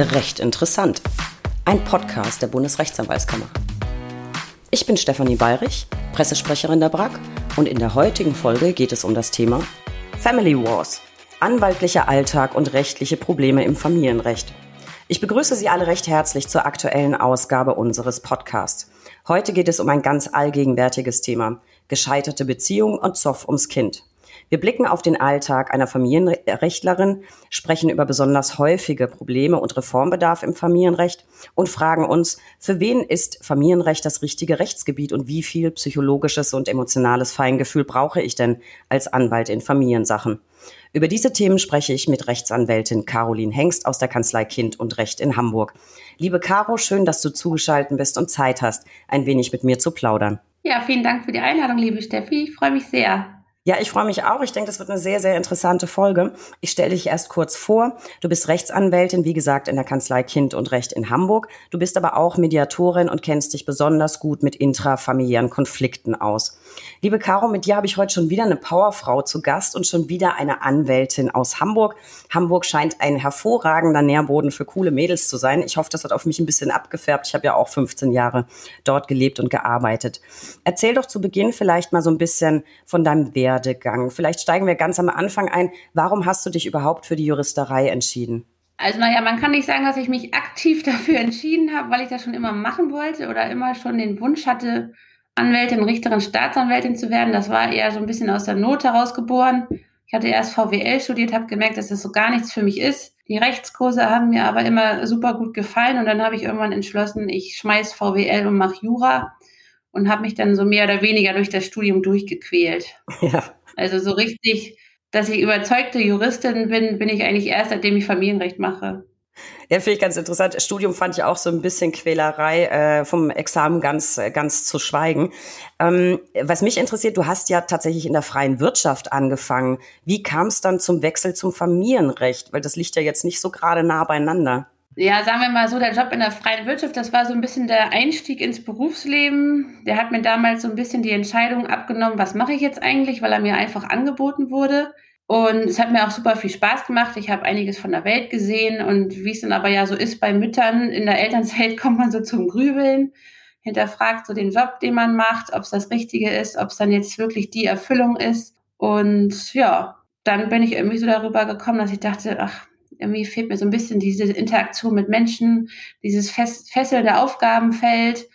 Recht interessant. Ein Podcast der Bundesrechtsanwaltskammer. Ich bin Stefanie Bayrich, Pressesprecherin der BRAG und in der heutigen Folge geht es um das Thema Family Wars. Anwaltlicher Alltag und rechtliche Probleme im Familienrecht. Ich begrüße Sie alle recht herzlich zur aktuellen Ausgabe unseres Podcasts. Heute geht es um ein ganz allgegenwärtiges Thema. Gescheiterte Beziehungen und Zoff ums Kind. Wir blicken auf den Alltag einer Familienrechtlerin, sprechen über besonders häufige Probleme und Reformbedarf im Familienrecht und fragen uns, für wen ist Familienrecht das richtige Rechtsgebiet und wie viel psychologisches und emotionales Feingefühl brauche ich denn als Anwalt in Familiensachen? Über diese Themen spreche ich mit Rechtsanwältin Caroline Hengst aus der Kanzlei Kind und Recht in Hamburg. Liebe Caro, schön, dass du zugeschaltet bist und Zeit hast, ein wenig mit mir zu plaudern. Ja, vielen Dank für die Einladung, liebe Steffi. Ich freue mich sehr. Ja, ich freue mich auch. Ich denke, das wird eine sehr, sehr interessante Folge. Ich stelle dich erst kurz vor. Du bist Rechtsanwältin, wie gesagt, in der Kanzlei Kind und Recht in Hamburg. Du bist aber auch Mediatorin und kennst dich besonders gut mit intrafamiliären Konflikten aus. Liebe Caro, mit dir habe ich heute schon wieder eine Powerfrau zu Gast und schon wieder eine Anwältin aus Hamburg. Hamburg scheint ein hervorragender Nährboden für coole Mädels zu sein. Ich hoffe, das hat auf mich ein bisschen abgefärbt. Ich habe ja auch 15 Jahre dort gelebt und gearbeitet. Erzähl doch zu Beginn vielleicht mal so ein bisschen von deinem Wert Werdegang? Vielleicht steigen wir ganz am Anfang ein. Warum hast du dich überhaupt für die Juristerei entschieden? Also naja, man kann nicht sagen, dass ich mich aktiv dafür entschieden habe, weil ich das schon immer machen wollte oder immer schon den Wunsch hatte, Anwältin, Richterin, Staatsanwältin zu werden. Das war eher so ein bisschen aus der Not heraus geboren. Ich hatte erst VWL studiert, habe gemerkt, dass das so gar nichts für mich ist. Die Rechtskurse haben mir aber immer super gut gefallen und dann habe ich irgendwann entschlossen, ich schmeiß VWL und mache Jura und habe mich dann so mehr oder weniger durch das Studium durchgequält. Ja. Also so richtig, dass ich überzeugte Juristin bin, bin ich eigentlich erst, seitdem ich Familienrecht mache. Ja, finde ich ganz interessant. Studium fand ich auch so ein bisschen Quälerei, äh, vom Examen ganz, ganz zu schweigen. Ähm, was mich interessiert, du hast ja tatsächlich in der freien Wirtschaft angefangen. Wie kam es dann zum Wechsel zum Familienrecht? Weil das liegt ja jetzt nicht so gerade nah beieinander ja, sagen wir mal so, der Job in der freien Wirtschaft, das war so ein bisschen der Einstieg ins Berufsleben. Der hat mir damals so ein bisschen die Entscheidung abgenommen, was mache ich jetzt eigentlich, weil er mir einfach angeboten wurde. Und es hat mir auch super viel Spaß gemacht. Ich habe einiges von der Welt gesehen und wie es dann aber ja so ist bei Müttern, in der Elternzeit kommt man so zum Grübeln, hinterfragt so den Job, den man macht, ob es das Richtige ist, ob es dann jetzt wirklich die Erfüllung ist. Und ja, dann bin ich irgendwie so darüber gekommen, dass ich dachte, ach, irgendwie fehlt mir so ein bisschen diese Interaktion mit Menschen, dieses fesselnde Aufgabenfeld.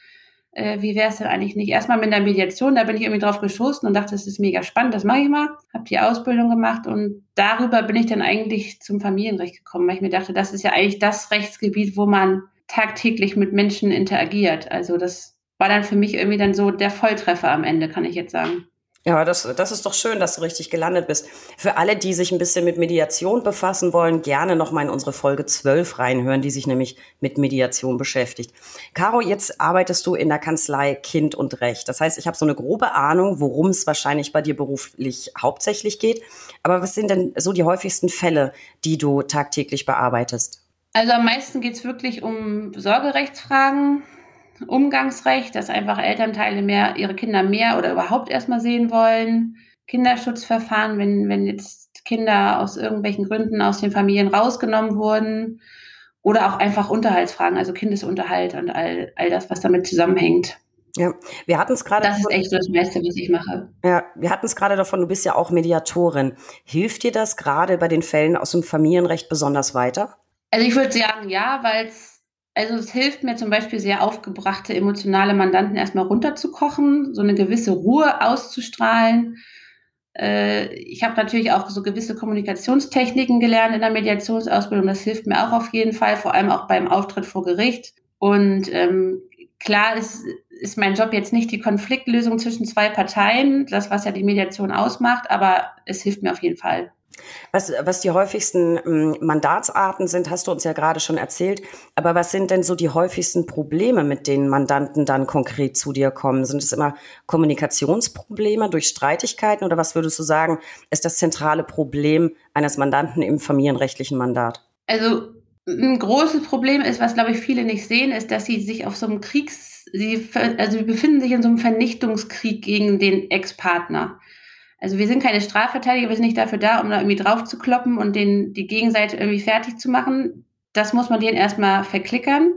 Äh, wie wäre es denn eigentlich nicht? Erstmal mit der Mediation, da bin ich irgendwie drauf geschossen und dachte, das ist mega spannend, das mache ich mal. Habe die Ausbildung gemacht und darüber bin ich dann eigentlich zum Familienrecht gekommen, weil ich mir dachte, das ist ja eigentlich das Rechtsgebiet, wo man tagtäglich mit Menschen interagiert. Also das war dann für mich irgendwie dann so der Volltreffer am Ende, kann ich jetzt sagen. Ja, das, das ist doch schön, dass du richtig gelandet bist. Für alle, die sich ein bisschen mit Mediation befassen wollen, gerne nochmal in unsere Folge 12 reinhören, die sich nämlich mit Mediation beschäftigt. Caro, jetzt arbeitest du in der Kanzlei Kind und Recht. Das heißt, ich habe so eine grobe Ahnung, worum es wahrscheinlich bei dir beruflich hauptsächlich geht. Aber was sind denn so die häufigsten Fälle, die du tagtäglich bearbeitest? Also am meisten geht es wirklich um Sorgerechtsfragen, Umgangsrecht, dass einfach Elternteile mehr ihre Kinder mehr oder überhaupt erstmal sehen wollen. Kinderschutzverfahren, wenn, wenn jetzt Kinder aus irgendwelchen Gründen aus den Familien rausgenommen wurden. Oder auch einfach Unterhaltsfragen, also Kindesunterhalt und all, all das, was damit zusammenhängt. Ja, wir hatten es gerade. Das ist echt das meiste, was ich mache. Ja, wir hatten es gerade davon, du bist ja auch Mediatorin. Hilft dir das gerade bei den Fällen aus dem Familienrecht besonders weiter? Also ich würde sagen, ja, weil es also es hilft mir zum Beispiel sehr aufgebrachte emotionale Mandanten erstmal runterzukochen, so eine gewisse Ruhe auszustrahlen. Äh, ich habe natürlich auch so gewisse Kommunikationstechniken gelernt in der Mediationsausbildung. Das hilft mir auch auf jeden Fall, vor allem auch beim Auftritt vor Gericht. Und ähm, klar ist, ist mein Job jetzt nicht die Konfliktlösung zwischen zwei Parteien, das was ja die Mediation ausmacht, aber es hilft mir auf jeden Fall. Was, was die häufigsten ähm, Mandatsarten sind, hast du uns ja gerade schon erzählt. Aber was sind denn so die häufigsten Probleme, mit denen Mandanten dann konkret zu dir kommen? Sind es immer Kommunikationsprobleme durch Streitigkeiten oder was würdest du sagen, ist das zentrale Problem eines Mandanten im familienrechtlichen Mandat? Also ein großes Problem ist, was glaube ich viele nicht sehen, ist, dass sie sich auf so einem Kriegs, sie, also sie befinden sich in so einem Vernichtungskrieg gegen den Ex-Partner. Also wir sind keine Strafverteidiger, wir sind nicht dafür da, um da irgendwie drauf zu kloppen und den, die Gegenseite irgendwie fertig zu machen. das muss man denen erstmal verklickern,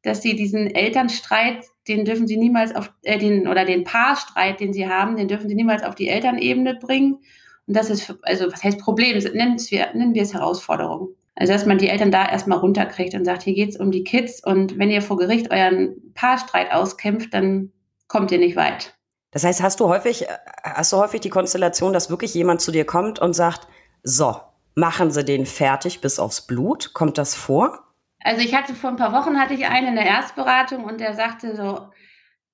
dass sie diesen Elternstreit, den dürfen sie niemals auf, äh, den, oder den Paarstreit, den sie haben, den dürfen sie niemals auf die Elternebene bringen. Und das ist, also was heißt Problem? Nennen wir, nennen wir es Herausforderung. Also dass man die Eltern da erstmal runterkriegt und sagt, hier geht's um die Kids und wenn ihr vor Gericht euren Paarstreit auskämpft, dann kommt ihr nicht weit. Das heißt, hast du häufig, hast du häufig die Konstellation, dass wirklich jemand zu dir kommt und sagt, so, machen Sie den fertig bis aufs Blut? Kommt das vor? Also ich hatte vor ein paar Wochen hatte ich einen in der Erstberatung und der sagte so,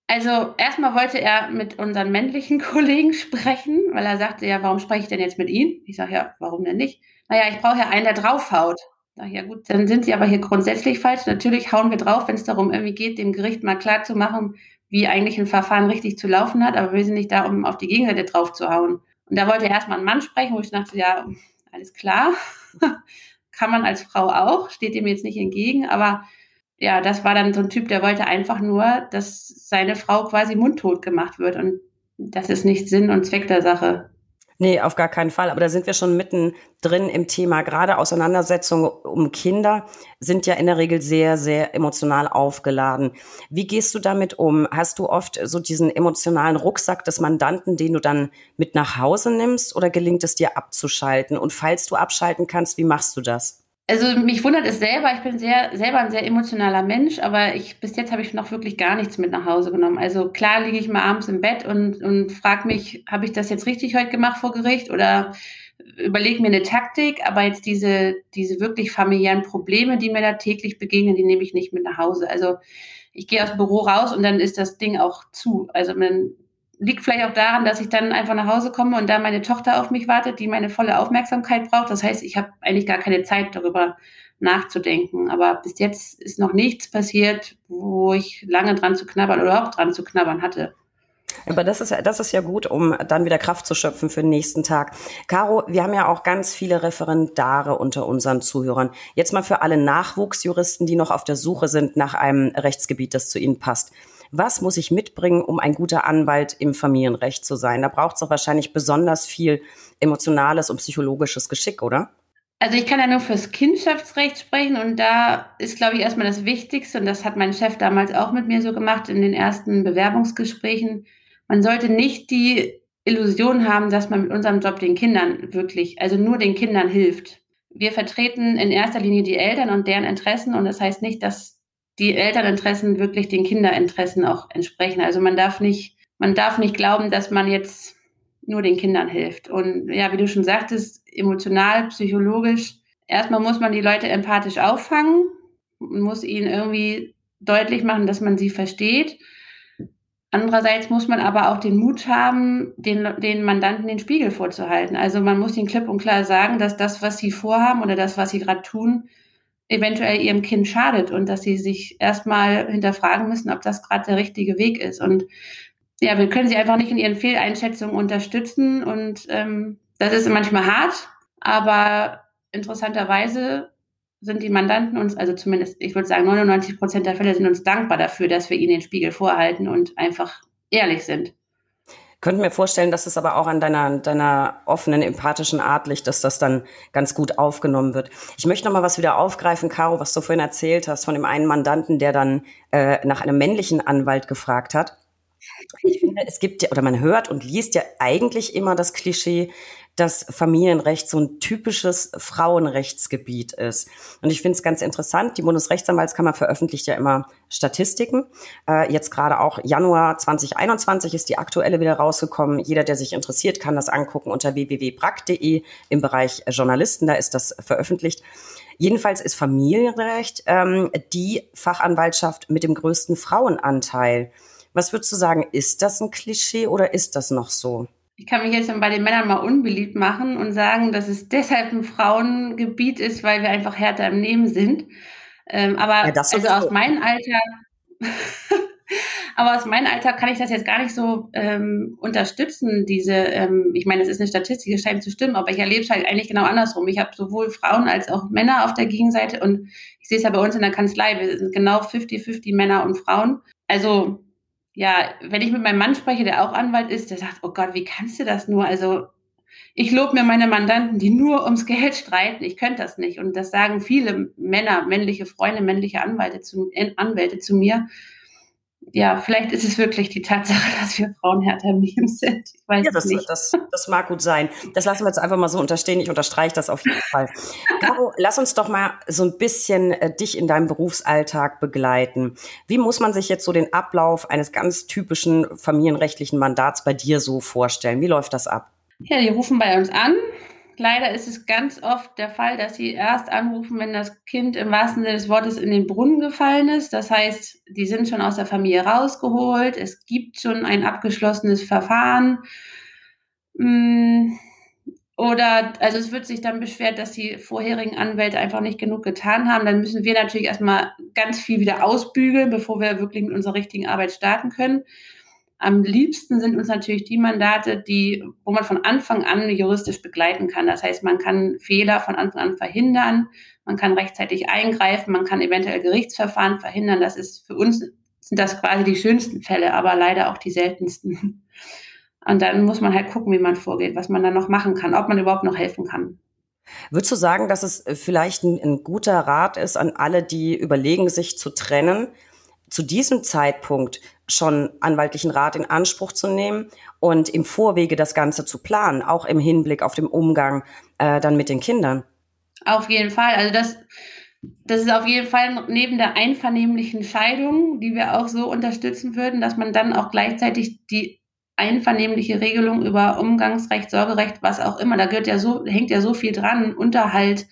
also erstmal wollte er mit unseren männlichen Kollegen sprechen, weil er sagte, ja, warum spreche ich denn jetzt mit Ihnen? Ich sage, ja, warum denn nicht? Naja, ich brauche ja einen, der draufhaut. Sag, ja gut, dann sind Sie aber hier grundsätzlich falsch. Natürlich hauen wir drauf, wenn es darum irgendwie geht, dem Gericht mal klar zu machen, wie eigentlich ein Verfahren richtig zu laufen hat, aber wir sind nicht da, um auf die Gegenseite drauf zu hauen. Und da wollte erstmal ein Mann sprechen, wo ich dachte, ja, alles klar. Kann man als Frau auch, steht dem jetzt nicht entgegen, aber ja, das war dann so ein Typ, der wollte einfach nur, dass seine Frau quasi mundtot gemacht wird und das ist nicht Sinn und Zweck der Sache. Nee, auf gar keinen Fall. Aber da sind wir schon mitten drin im Thema. Gerade Auseinandersetzungen um Kinder sind ja in der Regel sehr, sehr emotional aufgeladen. Wie gehst du damit um? Hast du oft so diesen emotionalen Rucksack des Mandanten, den du dann mit nach Hause nimmst oder gelingt es dir abzuschalten? Und falls du abschalten kannst, wie machst du das? Also mich wundert es selber, ich bin sehr, selber ein sehr emotionaler Mensch, aber ich, bis jetzt habe ich noch wirklich gar nichts mit nach Hause genommen. Also klar liege ich mal abends im Bett und, und frage mich, habe ich das jetzt richtig heute gemacht vor Gericht oder überlege mir eine Taktik, aber jetzt diese, diese wirklich familiären Probleme, die mir da täglich begegnen, die nehme ich nicht mit nach Hause. Also ich gehe aus dem Büro raus und dann ist das Ding auch zu. Also man liegt vielleicht auch daran, dass ich dann einfach nach Hause komme und da meine Tochter auf mich wartet, die meine volle Aufmerksamkeit braucht. Das heißt, ich habe eigentlich gar keine Zeit darüber nachzudenken. Aber bis jetzt ist noch nichts passiert, wo ich lange dran zu knabbern oder überhaupt dran zu knabbern hatte. Aber das ist, ja, das ist ja gut, um dann wieder Kraft zu schöpfen für den nächsten Tag. Caro, wir haben ja auch ganz viele Referendare unter unseren Zuhörern. Jetzt mal für alle Nachwuchsjuristen, die noch auf der Suche sind nach einem Rechtsgebiet, das zu ihnen passt. Was muss ich mitbringen, um ein guter Anwalt im Familienrecht zu sein? Da braucht es doch wahrscheinlich besonders viel emotionales und psychologisches Geschick, oder? Also ich kann ja nur fürs Kindschaftsrecht sprechen und da ist, glaube ich, erstmal das Wichtigste, und das hat mein Chef damals auch mit mir so gemacht in den ersten Bewerbungsgesprächen. Man sollte nicht die Illusion haben, dass man mit unserem Job den Kindern wirklich, also nur den Kindern hilft. Wir vertreten in erster Linie die Eltern und deren Interessen und das heißt nicht, dass die Elterninteressen wirklich den Kinderinteressen auch entsprechen. Also man darf nicht, man darf nicht glauben, dass man jetzt nur den Kindern hilft. Und ja, wie du schon sagtest, emotional, psychologisch, erstmal muss man die Leute empathisch auffangen und muss ihnen irgendwie deutlich machen, dass man sie versteht. Andererseits muss man aber auch den Mut haben, den, den Mandanten den Spiegel vorzuhalten. Also man muss ihnen klipp und klar sagen, dass das, was sie vorhaben oder das, was sie gerade tun, eventuell ihrem Kind schadet und dass sie sich erstmal hinterfragen müssen, ob das gerade der richtige Weg ist. Und ja, wir können sie einfach nicht in ihren Fehleinschätzungen unterstützen und ähm, das ist manchmal hart, aber interessanterweise sind die Mandanten uns, also zumindest, ich würde sagen, 99 Prozent der Fälle sind uns dankbar dafür, dass wir ihnen den Spiegel vorhalten und einfach ehrlich sind könnte mir vorstellen, dass es aber auch an deiner, deiner offenen, empathischen Art liegt, dass das dann ganz gut aufgenommen wird. Ich möchte noch mal was wieder aufgreifen, Caro, was du vorhin erzählt hast von dem einen Mandanten, der dann äh, nach einem männlichen Anwalt gefragt hat. Ich finde, es gibt ja, oder man hört und liest ja eigentlich immer das Klischee, dass Familienrecht so ein typisches Frauenrechtsgebiet ist. Und ich finde es ganz interessant, die Bundesrechtsanwaltskammer veröffentlicht ja immer Statistiken. Äh, jetzt gerade auch Januar 2021 ist die aktuelle wieder rausgekommen. Jeder, der sich interessiert, kann das angucken unter www.brack.de im Bereich Journalisten, da ist das veröffentlicht. Jedenfalls ist Familienrecht ähm, die Fachanwaltschaft mit dem größten Frauenanteil. Was würdest du sagen, ist das ein Klischee oder ist das noch so? Ich kann mich jetzt bei den Männern mal unbeliebt machen und sagen, dass es deshalb ein Frauengebiet ist, weil wir einfach härter im Nehmen sind. Ähm, aber ja, also aus meinem Alter, aber aus meinem Alter kann ich das jetzt gar nicht so ähm, unterstützen. Diese, ähm, ich meine, das ist eine Statistik, es scheint zu stimmen, aber ich erlebe es halt eigentlich genau andersrum. Ich habe sowohl Frauen als auch Männer auf der Gegenseite und ich sehe es ja bei uns in der Kanzlei, wir sind genau 50-50 Männer und Frauen. Also ja, wenn ich mit meinem Mann spreche, der auch Anwalt ist, der sagt, oh Gott, wie kannst du das nur? Also ich lobe mir meine Mandanten, die nur ums Geld streiten. Ich könnte das nicht. Und das sagen viele Männer, männliche Freunde, männliche Anwälte zu, Anwälte zu mir ja, vielleicht ist es wirklich die Tatsache, dass wir Frauen härter im Leben sind. Ich weiß ja, das, nicht. Das, das mag gut sein. Das lassen wir jetzt einfach mal so unterstehen. Ich unterstreiche das auf jeden Fall. Caro, lass uns doch mal so ein bisschen äh, dich in deinem Berufsalltag begleiten. Wie muss man sich jetzt so den Ablauf eines ganz typischen familienrechtlichen Mandats bei dir so vorstellen? Wie läuft das ab? Ja, die rufen bei uns an, Leider ist es ganz oft der Fall, dass sie erst anrufen, wenn das Kind im wahrsten Sinne des Wortes in den Brunnen gefallen ist. Das heißt, die sind schon aus der Familie rausgeholt. Es gibt schon ein abgeschlossenes Verfahren. Mm, oder, also es wird sich dann beschwert, dass die vorherigen Anwälte einfach nicht genug getan haben. Dann müssen wir natürlich erstmal ganz viel wieder ausbügeln, bevor wir wirklich mit unserer richtigen Arbeit starten können. Am liebsten sind uns natürlich die Mandate, die, wo man von Anfang an juristisch begleiten kann. Das heißt, man kann Fehler von Anfang an verhindern, man kann rechtzeitig eingreifen, man kann eventuell Gerichtsverfahren verhindern. Das ist für uns sind das quasi die schönsten Fälle, aber leider auch die seltensten. Und dann muss man halt gucken, wie man vorgeht, was man dann noch machen kann, ob man überhaupt noch helfen kann. Würdest du sagen, dass es vielleicht ein, ein guter Rat ist an alle, die überlegen, sich zu trennen, zu diesem Zeitpunkt schon anwaltlichen Rat in Anspruch zu nehmen und im Vorwege das Ganze zu planen, auch im Hinblick auf den Umgang äh, dann mit den Kindern. Auf jeden Fall. Also das, das ist auf jeden Fall neben der einvernehmlichen Scheidung, die wir auch so unterstützen würden, dass man dann auch gleichzeitig die einvernehmliche Regelung über Umgangsrecht, Sorgerecht, was auch immer, da gehört ja so, hängt ja so viel dran, Unterhalt,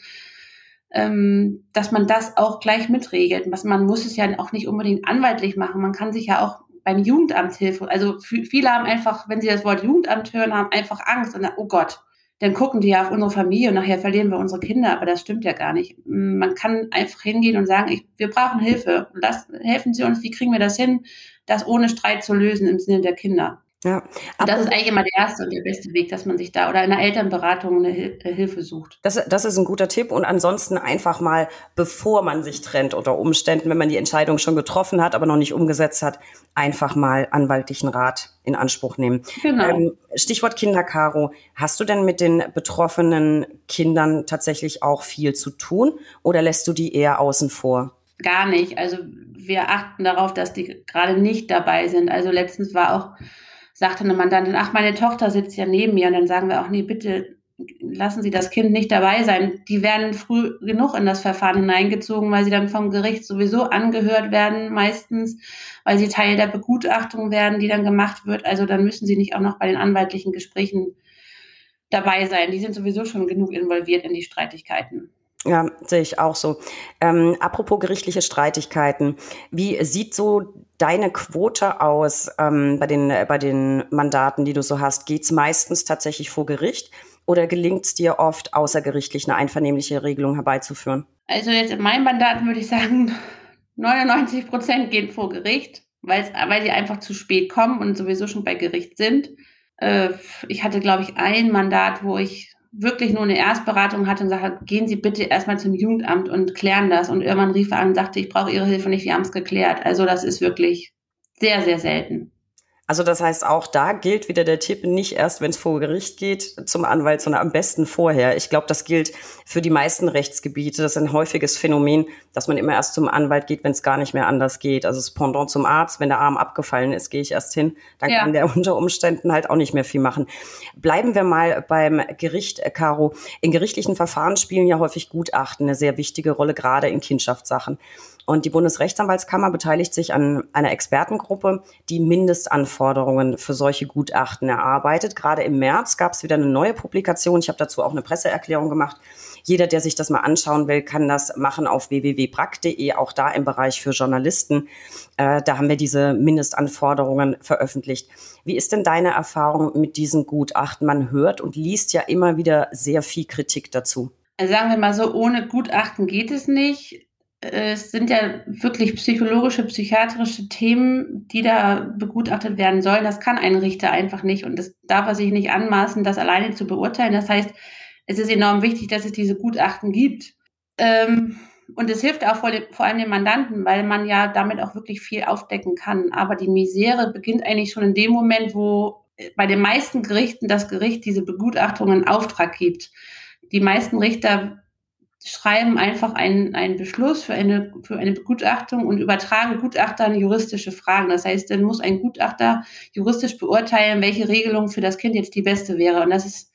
ähm, dass man das auch gleich mitregelt. Was, man muss es ja auch nicht unbedingt anwaltlich machen. Man kann sich ja auch beim Jugendamt Hilfe, also viele haben einfach, wenn sie das Wort Jugendamt hören, haben einfach Angst und dann, oh Gott, dann gucken die ja auf unsere Familie und nachher verlieren wir unsere Kinder, aber das stimmt ja gar nicht. Man kann einfach hingehen und sagen, ich, wir brauchen Hilfe. Lass, helfen Sie uns, wie kriegen wir das hin, das ohne Streit zu lösen im Sinne der Kinder. Ja. Und das ist eigentlich immer der erste und der beste Weg, dass man sich da oder in einer Elternberatung eine äh, Hilfe sucht. Das, das ist ein guter Tipp. Und ansonsten einfach mal, bevor man sich trennt unter Umständen, wenn man die Entscheidung schon getroffen hat, aber noch nicht umgesetzt hat, einfach mal anwaltlichen Rat in Anspruch nehmen. Genau. Ähm, Stichwort Kinderkaro. Hast du denn mit den betroffenen Kindern tatsächlich auch viel zu tun oder lässt du die eher außen vor? Gar nicht. Also wir achten darauf, dass die gerade nicht dabei sind. Also letztens war auch sagte eine Mandantin, ach, meine Tochter sitzt ja neben mir. Und dann sagen wir auch, nee, bitte lassen Sie das Kind nicht dabei sein. Die werden früh genug in das Verfahren hineingezogen, weil sie dann vom Gericht sowieso angehört werden, meistens, weil sie Teil der Begutachtung werden, die dann gemacht wird. Also dann müssen sie nicht auch noch bei den anwaltlichen Gesprächen dabei sein. Die sind sowieso schon genug involviert in die Streitigkeiten. Ja, sehe ich auch so. Ähm, apropos gerichtliche Streitigkeiten, wie sieht so deine Quote aus ähm, bei, den, äh, bei den Mandaten, die du so hast? Geht's meistens tatsächlich vor Gericht oder gelingt es dir oft, außergerichtlich eine einvernehmliche Regelung herbeizuführen? Also jetzt in meinen Mandaten würde ich sagen, 99 Prozent gehen vor Gericht, weil sie einfach zu spät kommen und sowieso schon bei Gericht sind. Äh, ich hatte, glaube ich, ein Mandat, wo ich wirklich nur eine Erstberatung hatte und sagte, gehen Sie bitte erstmal zum Jugendamt und klären das. Und irgendwann rief er an und sagte, ich brauche Ihre Hilfe nicht, wir haben es geklärt. Also das ist wirklich sehr, sehr selten. Also das heißt, auch da gilt wieder der Tipp, nicht erst, wenn es vor Gericht geht, zum Anwalt, sondern am besten vorher. Ich glaube, das gilt für die meisten Rechtsgebiete. Das ist ein häufiges Phänomen, dass man immer erst zum Anwalt geht, wenn es gar nicht mehr anders geht. Also das Pendant zum Arzt, wenn der Arm abgefallen ist, gehe ich erst hin. Dann ja. kann der unter Umständen halt auch nicht mehr viel machen. Bleiben wir mal beim Gericht, äh, Caro. In gerichtlichen Verfahren spielen ja häufig Gutachten eine sehr wichtige Rolle, gerade in Kindschaftssachen. Und die Bundesrechtsanwaltskammer beteiligt sich an einer Expertengruppe, die Mindestanforderungen für solche Gutachten erarbeitet. Gerade im März gab es wieder eine neue Publikation. Ich habe dazu auch eine Presseerklärung gemacht. Jeder, der sich das mal anschauen will, kann das machen auf www.brack.de, auch da im Bereich für Journalisten. Äh, da haben wir diese Mindestanforderungen veröffentlicht. Wie ist denn deine Erfahrung mit diesen Gutachten? Man hört und liest ja immer wieder sehr viel Kritik dazu. Also sagen wir mal so, ohne Gutachten geht es nicht es sind ja wirklich psychologische, psychiatrische Themen, die da begutachtet werden sollen. Das kann ein Richter einfach nicht und das darf er sich nicht anmaßen, das alleine zu beurteilen. Das heißt, es ist enorm wichtig, dass es diese Gutachten gibt. Ähm, und es hilft auch vor, vor allem den Mandanten, weil man ja damit auch wirklich viel aufdecken kann. Aber die Misere beginnt eigentlich schon in dem Moment, wo bei den meisten Gerichten das Gericht diese Begutachtung in Auftrag gibt. Die meisten Richter schreiben einfach einen, einen Beschluss für eine, für eine Begutachtung und übertragen Gutachtern juristische Fragen. Das heißt, dann muss ein Gutachter juristisch beurteilen, welche Regelung für das Kind jetzt die beste wäre. Und das ist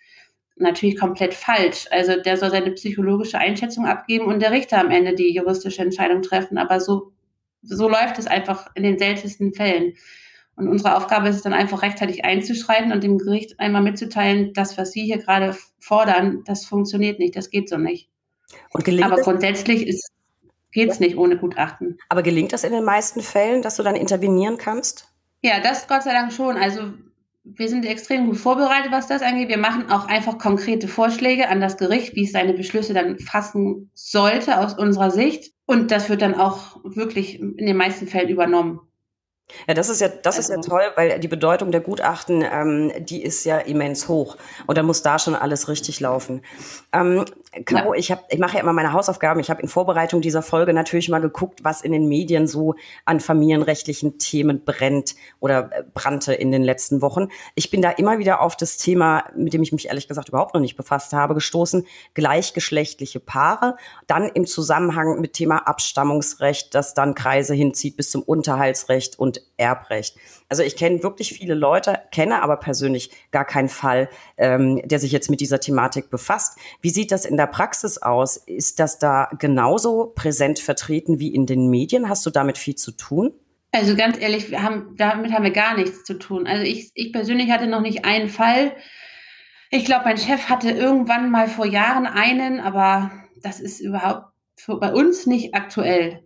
natürlich komplett falsch. Also der soll seine psychologische Einschätzung abgeben und der Richter am Ende die juristische Entscheidung treffen. Aber so, so läuft es einfach in den seltensten Fällen. Und unsere Aufgabe ist es dann einfach rechtzeitig einzuschreiten und dem Gericht einmal mitzuteilen, das, was Sie hier gerade fordern, das funktioniert nicht, das geht so nicht. Aber grundsätzlich geht es nicht ohne Gutachten. Aber gelingt das in den meisten Fällen, dass du dann intervenieren kannst? Ja, das Gott sei Dank schon. Also wir sind extrem gut vorbereitet, was das angeht. Wir machen auch einfach konkrete Vorschläge an das Gericht, wie es seine Beschlüsse dann fassen sollte aus unserer Sicht. Und das wird dann auch wirklich in den meisten Fällen übernommen. Ja, das ist ja, das ist ja also toll, weil die Bedeutung der Gutachten, ähm, die ist ja immens hoch. Und da muss da schon alles richtig laufen. Ähm, Caro, ja. ich, hab, ich mache ja immer meine Hausaufgaben. Ich habe in Vorbereitung dieser Folge natürlich mal geguckt, was in den Medien so an familienrechtlichen Themen brennt oder äh, brannte in den letzten Wochen. Ich bin da immer wieder auf das Thema, mit dem ich mich ehrlich gesagt überhaupt noch nicht befasst habe, gestoßen. Gleichgeschlechtliche Paare. Dann im Zusammenhang mit Thema Abstammungsrecht, das dann Kreise hinzieht bis zum Unterhaltsrecht und Erbrecht. Also ich kenne wirklich viele Leute, kenne aber persönlich gar keinen Fall, ähm, der sich jetzt mit dieser Thematik befasst. Wie sieht das in der Praxis aus? Ist das da genauso präsent vertreten wie in den Medien? Hast du damit viel zu tun? Also ganz ehrlich, wir haben, damit haben wir gar nichts zu tun. Also ich, ich persönlich hatte noch nicht einen Fall. Ich glaube, mein Chef hatte irgendwann mal vor Jahren einen, aber das ist überhaupt für, bei uns nicht aktuell.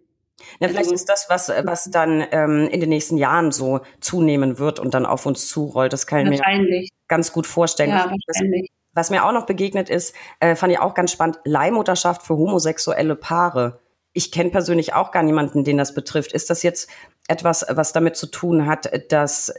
Ja, vielleicht also, ist das, was, was dann ähm, in den nächsten Jahren so zunehmen wird und dann auf uns zurollt. Das kann ich mir ganz gut vorstellen. Ja, wahrscheinlich. Was mir auch noch begegnet ist, äh, fand ich auch ganz spannend, Leihmutterschaft für homosexuelle Paare. Ich kenne persönlich auch gar niemanden, den das betrifft. Ist das jetzt etwas, was damit zu tun hat, dass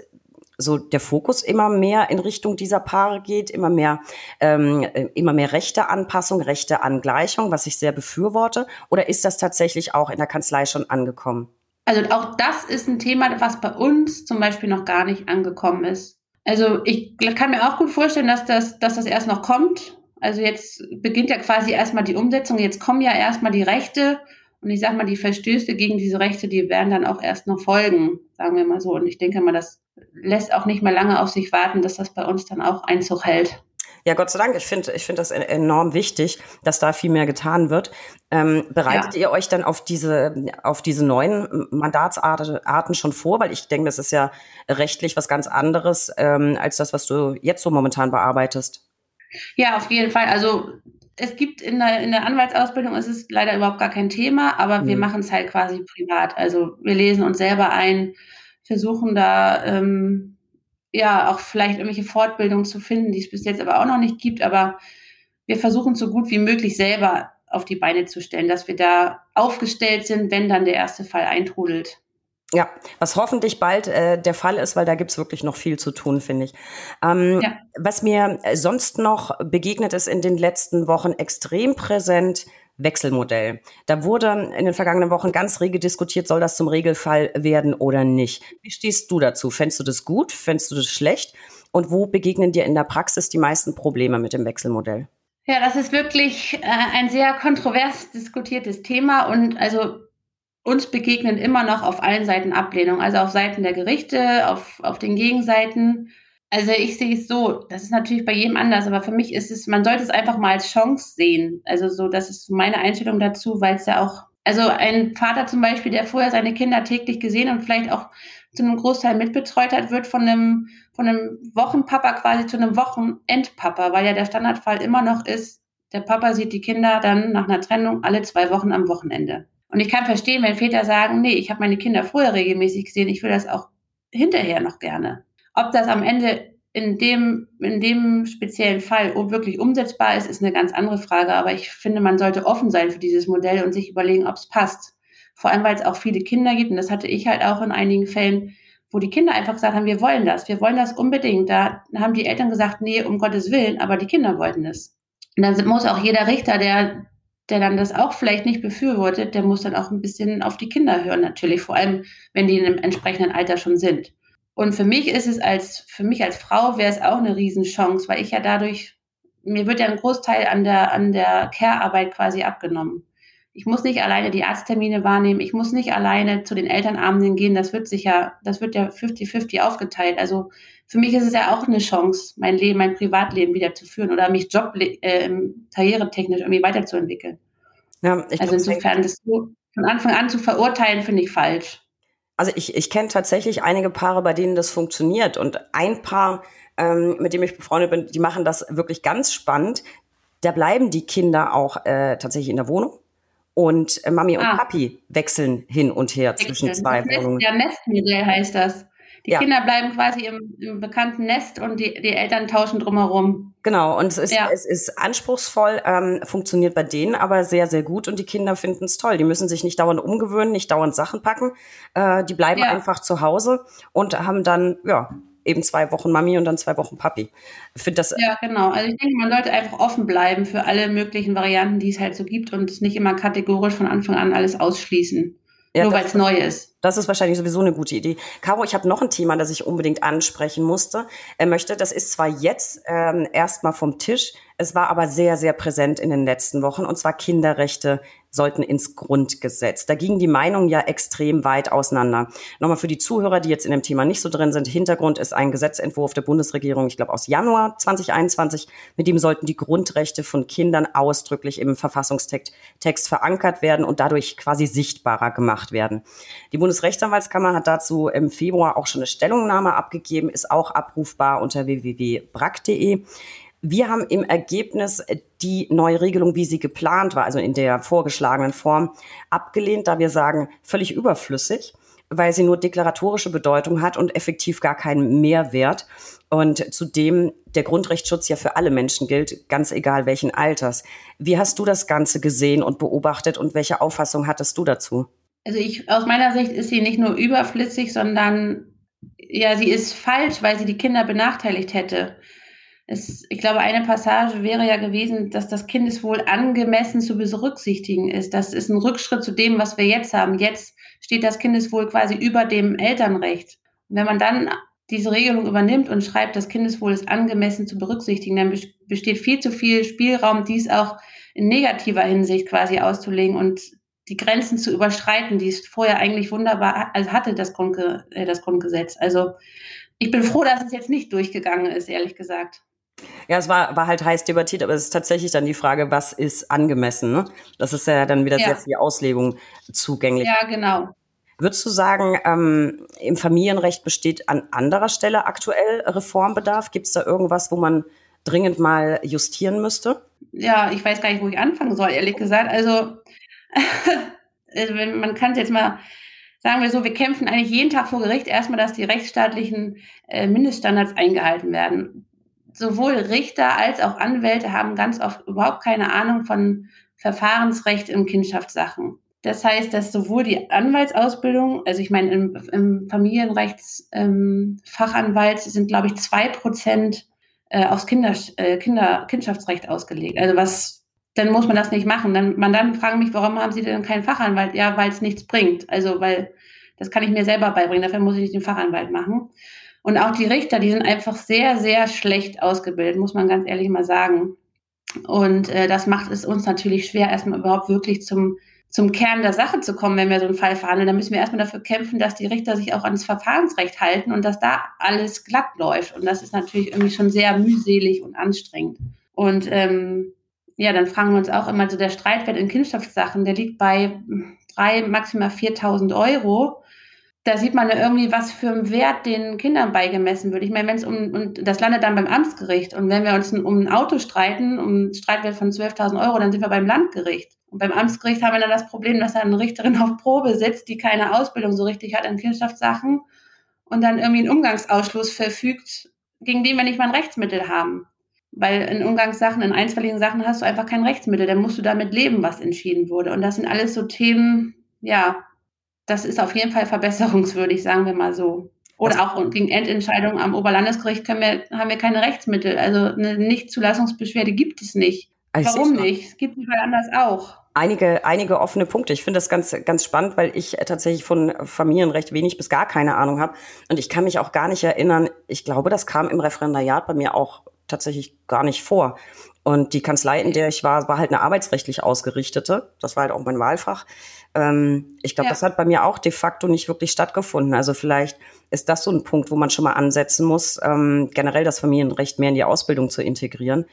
so der Fokus immer mehr in Richtung dieser Paare geht, immer mehr, ähm, immer mehr rechte Anpassung, rechte Angleichung, was ich sehr befürworte? Oder ist das tatsächlich auch in der Kanzlei schon angekommen? Also auch das ist ein Thema, was bei uns zum Beispiel noch gar nicht angekommen ist. Also ich kann mir auch gut vorstellen, dass das, dass das erst noch kommt. Also jetzt beginnt ja quasi erstmal die Umsetzung. Jetzt kommen ja erstmal die Rechte und ich sage mal, die Verstöße gegen diese Rechte, die werden dann auch erst noch folgen, sagen wir mal so. Und ich denke mal, das lässt auch nicht mehr lange auf sich warten, dass das bei uns dann auch Einzug hält. Ja, Gott sei Dank. Ich finde ich finde das enorm wichtig, dass da viel mehr getan wird. Ähm, bereitet ja. ihr euch dann auf diese, auf diese neuen Mandatsarten schon vor? Weil ich denke, das ist ja rechtlich was ganz anderes ähm, als das, was du jetzt so momentan bearbeitest. Ja, auf jeden Fall. Also es gibt in der, in der Anwaltsausbildung, es ist leider überhaupt gar kein Thema, aber mhm. wir machen es halt quasi privat. Also wir lesen uns selber ein, versuchen da ähm, ja auch vielleicht irgendwelche Fortbildungen zu finden, die es bis jetzt aber auch noch nicht gibt. Aber wir versuchen so gut wie möglich selber auf die Beine zu stellen, dass wir da aufgestellt sind, wenn dann der erste Fall eintrudelt. Ja, was hoffentlich bald äh, der Fall ist, weil da gibt's wirklich noch viel zu tun, finde ich. Ähm, ja. Was mir sonst noch begegnet ist in den letzten Wochen extrem präsent, Wechselmodell. Da wurde in den vergangenen Wochen ganz rege diskutiert, soll das zum Regelfall werden oder nicht. Wie stehst du dazu? Fändest du das gut? Fändest du das schlecht? Und wo begegnen dir in der Praxis die meisten Probleme mit dem Wechselmodell? Ja, das ist wirklich äh, ein sehr kontrovers diskutiertes Thema und also uns begegnen immer noch auf allen Seiten Ablehnung, also auf Seiten der Gerichte, auf, auf den Gegenseiten. Also ich sehe es so, das ist natürlich bei jedem anders, aber für mich ist es, man sollte es einfach mal als Chance sehen. Also so, das ist meine Einstellung dazu, weil es ja auch, also ein Vater zum Beispiel, der vorher seine Kinder täglich gesehen und vielleicht auch zu einem Großteil mitbetreut hat, wird von einem, von einem Wochenpapa quasi zu einem Wochenendpapa, weil ja der Standardfall immer noch ist, der Papa sieht die Kinder dann nach einer Trennung alle zwei Wochen am Wochenende. Und ich kann verstehen, wenn Väter sagen, nee, ich habe meine Kinder vorher regelmäßig gesehen, ich will das auch hinterher noch gerne. Ob das am Ende in dem, in dem speziellen Fall wirklich umsetzbar ist, ist eine ganz andere Frage. Aber ich finde, man sollte offen sein für dieses Modell und sich überlegen, ob es passt. Vor allem, weil es auch viele Kinder gibt, und das hatte ich halt auch in einigen Fällen, wo die Kinder einfach gesagt haben, wir wollen das, wir wollen das unbedingt. Da haben die Eltern gesagt, nee, um Gottes Willen, aber die Kinder wollten es. Und dann muss auch jeder Richter, der, der dann das auch vielleicht nicht befürwortet, der muss dann auch ein bisschen auf die Kinder hören, natürlich, vor allem, wenn die in einem entsprechenden Alter schon sind. Und für mich ist es als, für mich als Frau wäre es auch eine Riesenchance, weil ich ja dadurch, mir wird ja ein Großteil an der, an der Care-Arbeit quasi abgenommen. Ich muss nicht alleine die Arzttermine wahrnehmen. Ich muss nicht alleine zu den Elternabenden gehen. Das wird sich ja, das wird ja 50-50 aufgeteilt. Also für mich ist es ja auch eine Chance, mein Leben, mein Privatleben wieder zu führen oder mich job, äh, karrieretechnisch irgendwie weiterzuentwickeln. Ja, ich also insofern, das so von Anfang an zu verurteilen, finde ich falsch. Also ich, ich kenne tatsächlich einige Paare, bei denen das funktioniert. Und ein Paar, ähm, mit dem ich befreundet bin, die machen das wirklich ganz spannend. Da bleiben die Kinder auch äh, tatsächlich in der Wohnung. Und äh, Mami ah. und Papi wechseln hin und her zwischen zwei Wohnungen. Der Nestmodell heißt das. Die ja. Kinder bleiben quasi im, im, bekannten Nest und die, die Eltern tauschen drumherum. Genau, und es ist, ja. es ist anspruchsvoll, ähm, funktioniert bei denen aber sehr, sehr gut und die Kinder finden es toll. Die müssen sich nicht dauernd umgewöhnen, nicht dauernd Sachen packen. Äh, die bleiben ja. einfach zu Hause und haben dann, ja, eben zwei Wochen Mami und dann zwei Wochen Papi. Ich finde das. Ja, genau. Also ich denke, man sollte einfach offen bleiben für alle möglichen Varianten, die es halt so gibt und nicht immer kategorisch von Anfang an alles ausschließen. Ja, nur weil es neu ist. Das ist wahrscheinlich sowieso eine gute Idee. Caro, ich habe noch ein Thema, das ich unbedingt ansprechen musste. Er möchte, das ist zwar jetzt ähm, erstmal vom Tisch, es war aber sehr, sehr präsent in den letzten Wochen, und zwar Kinderrechte sollten ins Grundgesetz. Da gingen die Meinungen ja extrem weit auseinander. Nochmal für die Zuhörer, die jetzt in dem Thema nicht so drin sind. Hintergrund ist ein Gesetzentwurf der Bundesregierung, ich glaube aus Januar 2021. Mit dem sollten die Grundrechte von Kindern ausdrücklich im Verfassungstext Text verankert werden und dadurch quasi sichtbarer gemacht werden. Die Bundesrechtsanwaltskammer hat dazu im Februar auch schon eine Stellungnahme abgegeben, ist auch abrufbar unter www.brack.de. Wir haben im Ergebnis die neue Regelung, wie sie geplant war, also in der vorgeschlagenen Form, abgelehnt, da wir sagen, völlig überflüssig, weil sie nur deklaratorische Bedeutung hat und effektiv gar keinen Mehrwert. Und zudem der Grundrechtsschutz ja für alle Menschen gilt, ganz egal welchen Alters. Wie hast du das Ganze gesehen und beobachtet und welche Auffassung hattest du dazu? Also ich, aus meiner Sicht ist sie nicht nur überflüssig, sondern ja, sie ist falsch, weil sie die Kinder benachteiligt hätte es, ich glaube, eine Passage wäre ja gewesen, dass das Kindeswohl angemessen zu berücksichtigen ist. Das ist ein Rückschritt zu dem, was wir jetzt haben. Jetzt steht das Kindeswohl quasi über dem Elternrecht. Und wenn man dann diese Regelung übernimmt und schreibt, das Kindeswohl ist angemessen zu berücksichtigen, dann besteht viel zu viel Spielraum, dies auch in negativer Hinsicht quasi auszulegen und die Grenzen zu überschreiten, die es vorher eigentlich wunderbar also hatte, das, Grundge äh, das Grundgesetz. Also ich bin froh, dass es jetzt nicht durchgegangen ist, ehrlich gesagt. Ja, es war, war halt heiß debattiert, aber es ist tatsächlich dann die Frage, was ist angemessen? Ne? Das ist ja dann wieder ja. sehr viel Auslegung zugänglich. Ja, genau. Würdest du sagen, ähm, im Familienrecht besteht an anderer Stelle aktuell Reformbedarf? Gibt es da irgendwas, wo man dringend mal justieren müsste? Ja, ich weiß gar nicht, wo ich anfangen soll, ehrlich gesagt. Also, also man kann es jetzt mal sagen wir so, wir kämpfen eigentlich jeden Tag vor Gericht erstmal, dass die rechtsstaatlichen äh, Mindeststandards eingehalten werden sowohl Richter als auch Anwälte haben ganz oft überhaupt keine Ahnung von Verfahrensrecht in Kindschaftssachen. Das heißt, dass sowohl die Anwaltsausbildung, also ich meine, im, im Familienrechtsfachanwalt ähm, sind, glaube ich, zwei Prozent äh, aufs Kinder, äh, Kinder, Kindschaftsrecht ausgelegt. Also was, dann muss man das nicht machen. Dann, man dann fragen mich, warum haben Sie denn keinen Fachanwalt? Ja, weil es nichts bringt. Also, weil das kann ich mir selber beibringen. Dafür muss ich nicht den Fachanwalt machen. Und auch die Richter, die sind einfach sehr, sehr schlecht ausgebildet, muss man ganz ehrlich mal sagen. Und äh, das macht es uns natürlich schwer, erstmal überhaupt wirklich zum, zum Kern der Sache zu kommen, wenn wir so einen Fall verhandeln. Da müssen wir erstmal dafür kämpfen, dass die Richter sich auch ans Verfahrensrecht halten und dass da alles glatt läuft. Und das ist natürlich irgendwie schon sehr mühselig und anstrengend. Und ähm, ja, dann fragen wir uns auch immer so, der Streitwert in Kindschaftssachen, der liegt bei drei, maximal 4.000 Euro da sieht man ja irgendwie, was für einen Wert den Kindern beigemessen wird. Ich meine, wenn es um, und das landet dann beim Amtsgericht. Und wenn wir uns um ein Auto streiten, um einen Streitwert von 12.000 Euro, dann sind wir beim Landgericht. Und beim Amtsgericht haben wir dann das Problem, dass da eine Richterin auf Probe sitzt, die keine Ausbildung so richtig hat in Kindschaftssachen und dann irgendwie einen Umgangsausschluss verfügt, gegen den wir nicht mal ein Rechtsmittel haben. Weil in Umgangssachen, in einstweiligen Sachen hast du einfach kein Rechtsmittel. Dann musst du damit leben, was entschieden wurde. Und das sind alles so Themen, ja, das ist auf jeden Fall verbesserungswürdig, sagen wir mal so. Oder auch gegen Endentscheidungen am Oberlandesgericht wir, haben wir keine Rechtsmittel. Also eine Nichtzulassungsbeschwerde gibt es nicht. Also Warum nicht? Es gibt überall anders auch. einige, einige offene Punkte. Ich finde das ganz, ganz spannend, weil ich tatsächlich von Familienrecht wenig bis gar keine Ahnung habe. Und ich kann mich auch gar nicht erinnern. Ich glaube, das kam im Referendariat bei mir auch tatsächlich gar nicht vor. Und die Kanzlei, in der ich war, war halt eine arbeitsrechtlich ausgerichtete. Das war halt auch mein Wahlfach. Ähm, ich glaube, ja. das hat bei mir auch de facto nicht wirklich stattgefunden. Also vielleicht ist das so ein Punkt, wo man schon mal ansetzen muss, ähm, generell das Familienrecht mehr in die Ausbildung zu integrieren.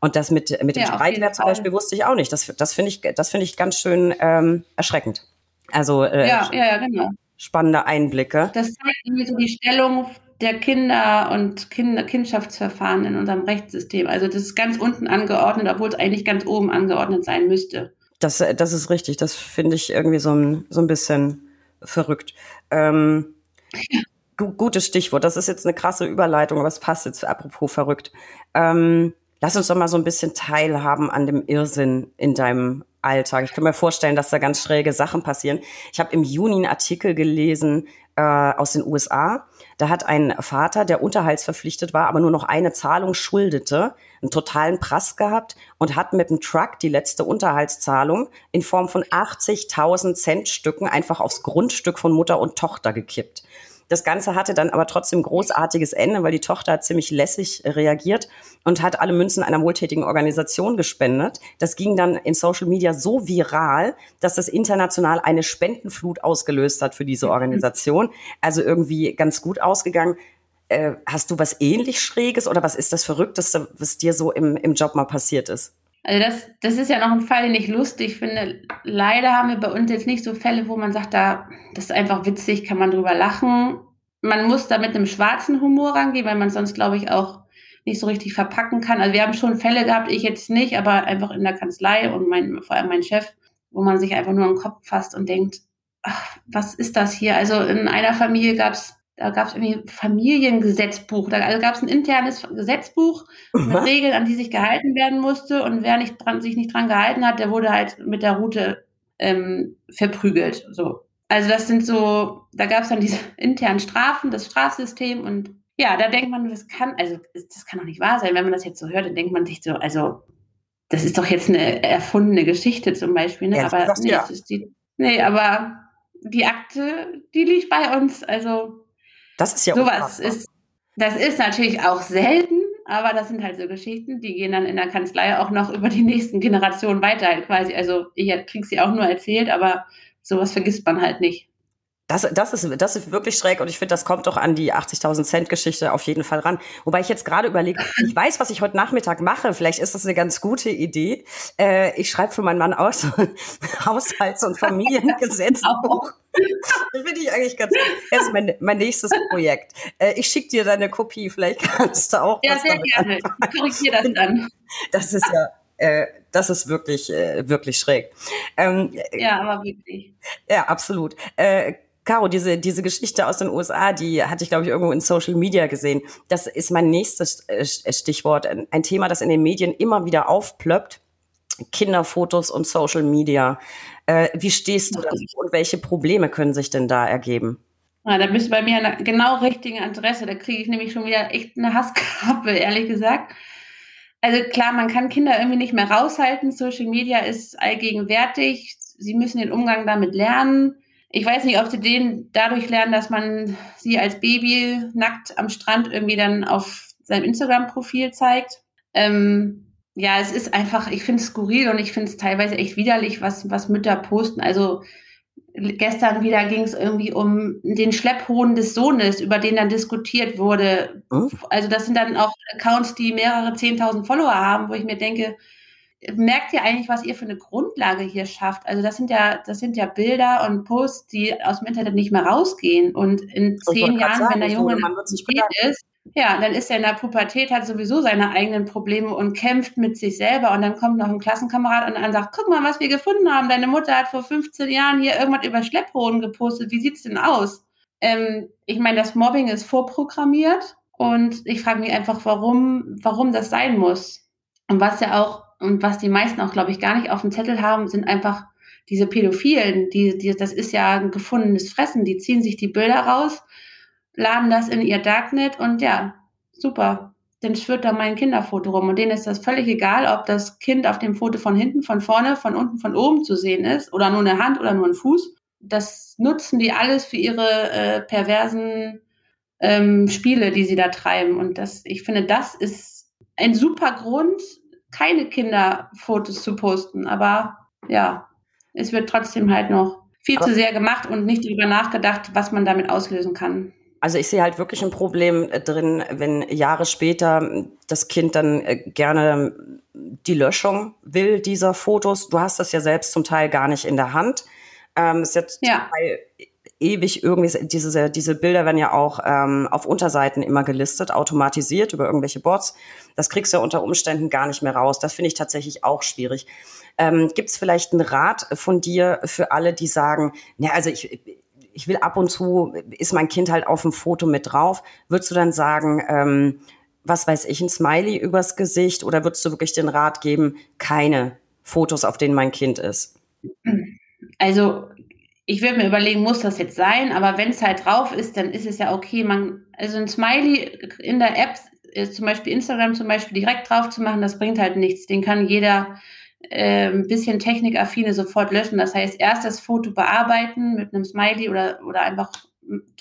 Und das mit, mit dem ja, Streitwert zum Beispiel wusste ich auch nicht. Das, das finde ich, das finde ich ganz schön ähm, erschreckend. Also äh, ja, ja, genau. spannende Einblicke. Das zeigt irgendwie so die Stellung der Kinder und Kinder Kindschaftsverfahren in unserem Rechtssystem. Also das ist ganz unten angeordnet, obwohl es eigentlich ganz oben angeordnet sein müsste. Das, das ist richtig. Das finde ich irgendwie so ein, so ein bisschen verrückt. Ähm. Gutes Stichwort. Das ist jetzt eine krasse Überleitung, aber es passt jetzt apropos verrückt. Ähm, lass uns doch mal so ein bisschen teilhaben an dem Irrsinn in deinem Alltag. Ich kann mir vorstellen, dass da ganz schräge Sachen passieren. Ich habe im Juni einen Artikel gelesen äh, aus den USA. Da hat ein Vater, der unterhaltsverpflichtet war, aber nur noch eine Zahlung schuldete, einen totalen Prass gehabt und hat mit dem Truck die letzte Unterhaltszahlung in Form von 80.000 Cent Stücken einfach aufs Grundstück von Mutter und Tochter gekippt. Das Ganze hatte dann aber trotzdem großartiges Ende, weil die Tochter hat ziemlich lässig reagiert und hat alle Münzen einer wohltätigen Organisation gespendet. Das ging dann in Social Media so viral, dass das international eine Spendenflut ausgelöst hat für diese Organisation. Also irgendwie ganz gut ausgegangen. Äh, hast du was ähnlich Schräges oder was ist das Verrückteste, was dir so im, im Job mal passiert ist? Also das, das ist ja noch ein Fall, den ich lustig finde. Leider haben wir bei uns jetzt nicht so Fälle, wo man sagt, da, das ist einfach witzig, kann man drüber lachen. Man muss da mit einem schwarzen Humor rangehen, weil man sonst, glaube ich, auch nicht so richtig verpacken kann. Also wir haben schon Fälle gehabt, ich jetzt nicht, aber einfach in der Kanzlei und mein, vor allem mein Chef, wo man sich einfach nur am Kopf fasst und denkt, ach, was ist das hier? Also in einer Familie gab es da gab es irgendwie Familiengesetzbuch. Da also gab es ein internes Gesetzbuch mit Regeln, an die sich gehalten werden musste. Und wer nicht dran, sich nicht dran gehalten hat, der wurde halt mit der Route ähm, verprügelt. So. Also das sind so, da gab es dann diese internen Strafen, das Strafsystem und ja, da denkt man, das kann, also das kann doch nicht wahr sein. Wenn man das jetzt so hört, dann denkt man sich so, also das ist doch jetzt eine erfundene Geschichte zum Beispiel. Ne? Ja, aber nee, ja. die, nee, aber die Akte, die liegt bei uns. Also das ist ja sowas ist. Das ist natürlich auch selten, aber das sind halt so Geschichten, die gehen dann in der Kanzlei auch noch über die nächsten Generationen weiter halt quasi. Also ich krieg sie auch nur erzählt, aber sowas vergisst man halt nicht. Das, das, ist, das ist wirklich schräg und ich finde, das kommt doch an die 80.000 Cent Geschichte auf jeden Fall ran. Wobei ich jetzt gerade überlege, ich weiß, was ich heute Nachmittag mache. Vielleicht ist das eine ganz gute Idee. Äh, ich schreibe für meinen Mann aus Haushalts- und Familiengesetzbuch. Das finde ich eigentlich ganz gut. Ist mein, mein nächstes Projekt. Äh, ich schicke dir deine Kopie, vielleicht kannst du auch. Ja, sehr gerne. Ich korrigiere das dann. Das ist ja. Äh, das ist wirklich, äh, wirklich schräg. Ähm, ja, aber wirklich. Ja, absolut. Äh, Caro, diese, diese Geschichte aus den USA, die hatte ich, glaube ich, irgendwo in Social Media gesehen. Das ist mein nächstes äh, Stichwort. Ein Thema, das in den Medien immer wieder aufplöppt. Kinderfotos und Social Media. Äh, wie stehst du dazu und welche Probleme können sich denn da ergeben? Ja, da bist du bei mir an genau richtigen Adresse. Da kriege ich nämlich schon wieder echt eine Hasskappe, ehrlich gesagt. Also klar, man kann Kinder irgendwie nicht mehr raushalten. Social Media ist allgegenwärtig. Sie müssen den Umgang damit lernen ich weiß nicht, ob sie den dadurch lernen, dass man sie als Baby nackt am Strand irgendwie dann auf seinem Instagram-Profil zeigt. Ähm, ja, es ist einfach, ich finde es skurril und ich finde es teilweise echt widerlich, was, was Mütter posten. Also gestern wieder ging es irgendwie um den Schlepphohn des Sohnes, über den dann diskutiert wurde. Oh. Also das sind dann auch Accounts, die mehrere zehntausend Follower haben, wo ich mir denke, merkt ihr eigentlich, was ihr für eine Grundlage hier schafft? Also das sind ja, das sind ja Bilder und Posts, die aus dem Internet nicht mehr rausgehen. Und in zehn Jahren, sagen, wenn der Junge so, ist, ja, dann ist er in der Pubertät, hat sowieso seine eigenen Probleme und kämpft mit sich selber. Und dann kommt noch ein Klassenkamerad und sagt, guck mal, was wir gefunden haben. Deine Mutter hat vor 15 Jahren hier irgendwas über Schlepphoden gepostet. Wie sieht's denn aus? Ähm, ich meine, das Mobbing ist vorprogrammiert. Und ich frage mich einfach, warum, warum das sein muss. Und was ja auch und was die meisten auch, glaube ich, gar nicht auf dem Zettel haben, sind einfach diese Pädophilen. Die, die, das ist ja ein gefundenes Fressen. Die ziehen sich die Bilder raus, laden das in ihr Darknet und ja, super. dann schwirrt da mein Kinderfoto rum. Und denen ist das völlig egal, ob das Kind auf dem Foto von hinten, von vorne, von unten, von oben zu sehen ist oder nur eine Hand oder nur ein Fuß. Das nutzen die alles für ihre äh, perversen ähm, Spiele, die sie da treiben. Und das, ich finde, das ist ein super Grund, keine Kinderfotos zu posten. Aber ja, es wird trotzdem halt noch viel Aber zu sehr gemacht und nicht darüber nachgedacht, was man damit auslösen kann. Also ich sehe halt wirklich ein Problem äh, drin, wenn Jahre später das Kind dann äh, gerne die Löschung will dieser Fotos. Du hast das ja selbst zum Teil gar nicht in der Hand. Ähm, ist jetzt ja. ewig irgendwie, diese, diese Bilder werden ja auch ähm, auf Unterseiten immer gelistet, automatisiert über irgendwelche Bots. Das kriegst du ja unter Umständen gar nicht mehr raus. Das finde ich tatsächlich auch schwierig. Ähm, Gibt es vielleicht einen Rat von dir für alle, die sagen, ja, also ich, ich will ab und zu, ist mein Kind halt auf dem Foto mit drauf. Würdest du dann sagen, ähm, was weiß ich, ein Smiley übers Gesicht oder würdest du wirklich den Rat geben, keine Fotos, auf denen mein Kind ist? Also ich würde mir überlegen, muss das jetzt sein, aber wenn es halt drauf ist, dann ist es ja okay. Man, also ein Smiley in der App, zum Beispiel Instagram zum Beispiel direkt drauf zu machen, das bringt halt nichts. Den kann jeder äh, ein bisschen technikaffine sofort löschen. Das heißt, erst das Foto bearbeiten mit einem Smiley oder, oder einfach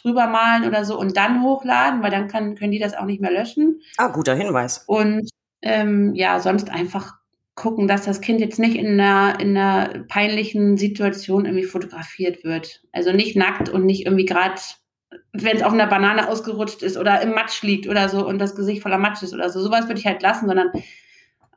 drüber malen oder so und dann hochladen, weil dann kann, können die das auch nicht mehr löschen. Ah, guter Hinweis. Und ähm, ja, sonst einfach gucken, dass das Kind jetzt nicht in einer, in einer peinlichen Situation irgendwie fotografiert wird. Also nicht nackt und nicht irgendwie gerade, wenn es auf einer Banane ausgerutscht ist oder im Matsch liegt oder so und das Gesicht voller Matsch ist oder so. Sowas würde ich halt lassen, sondern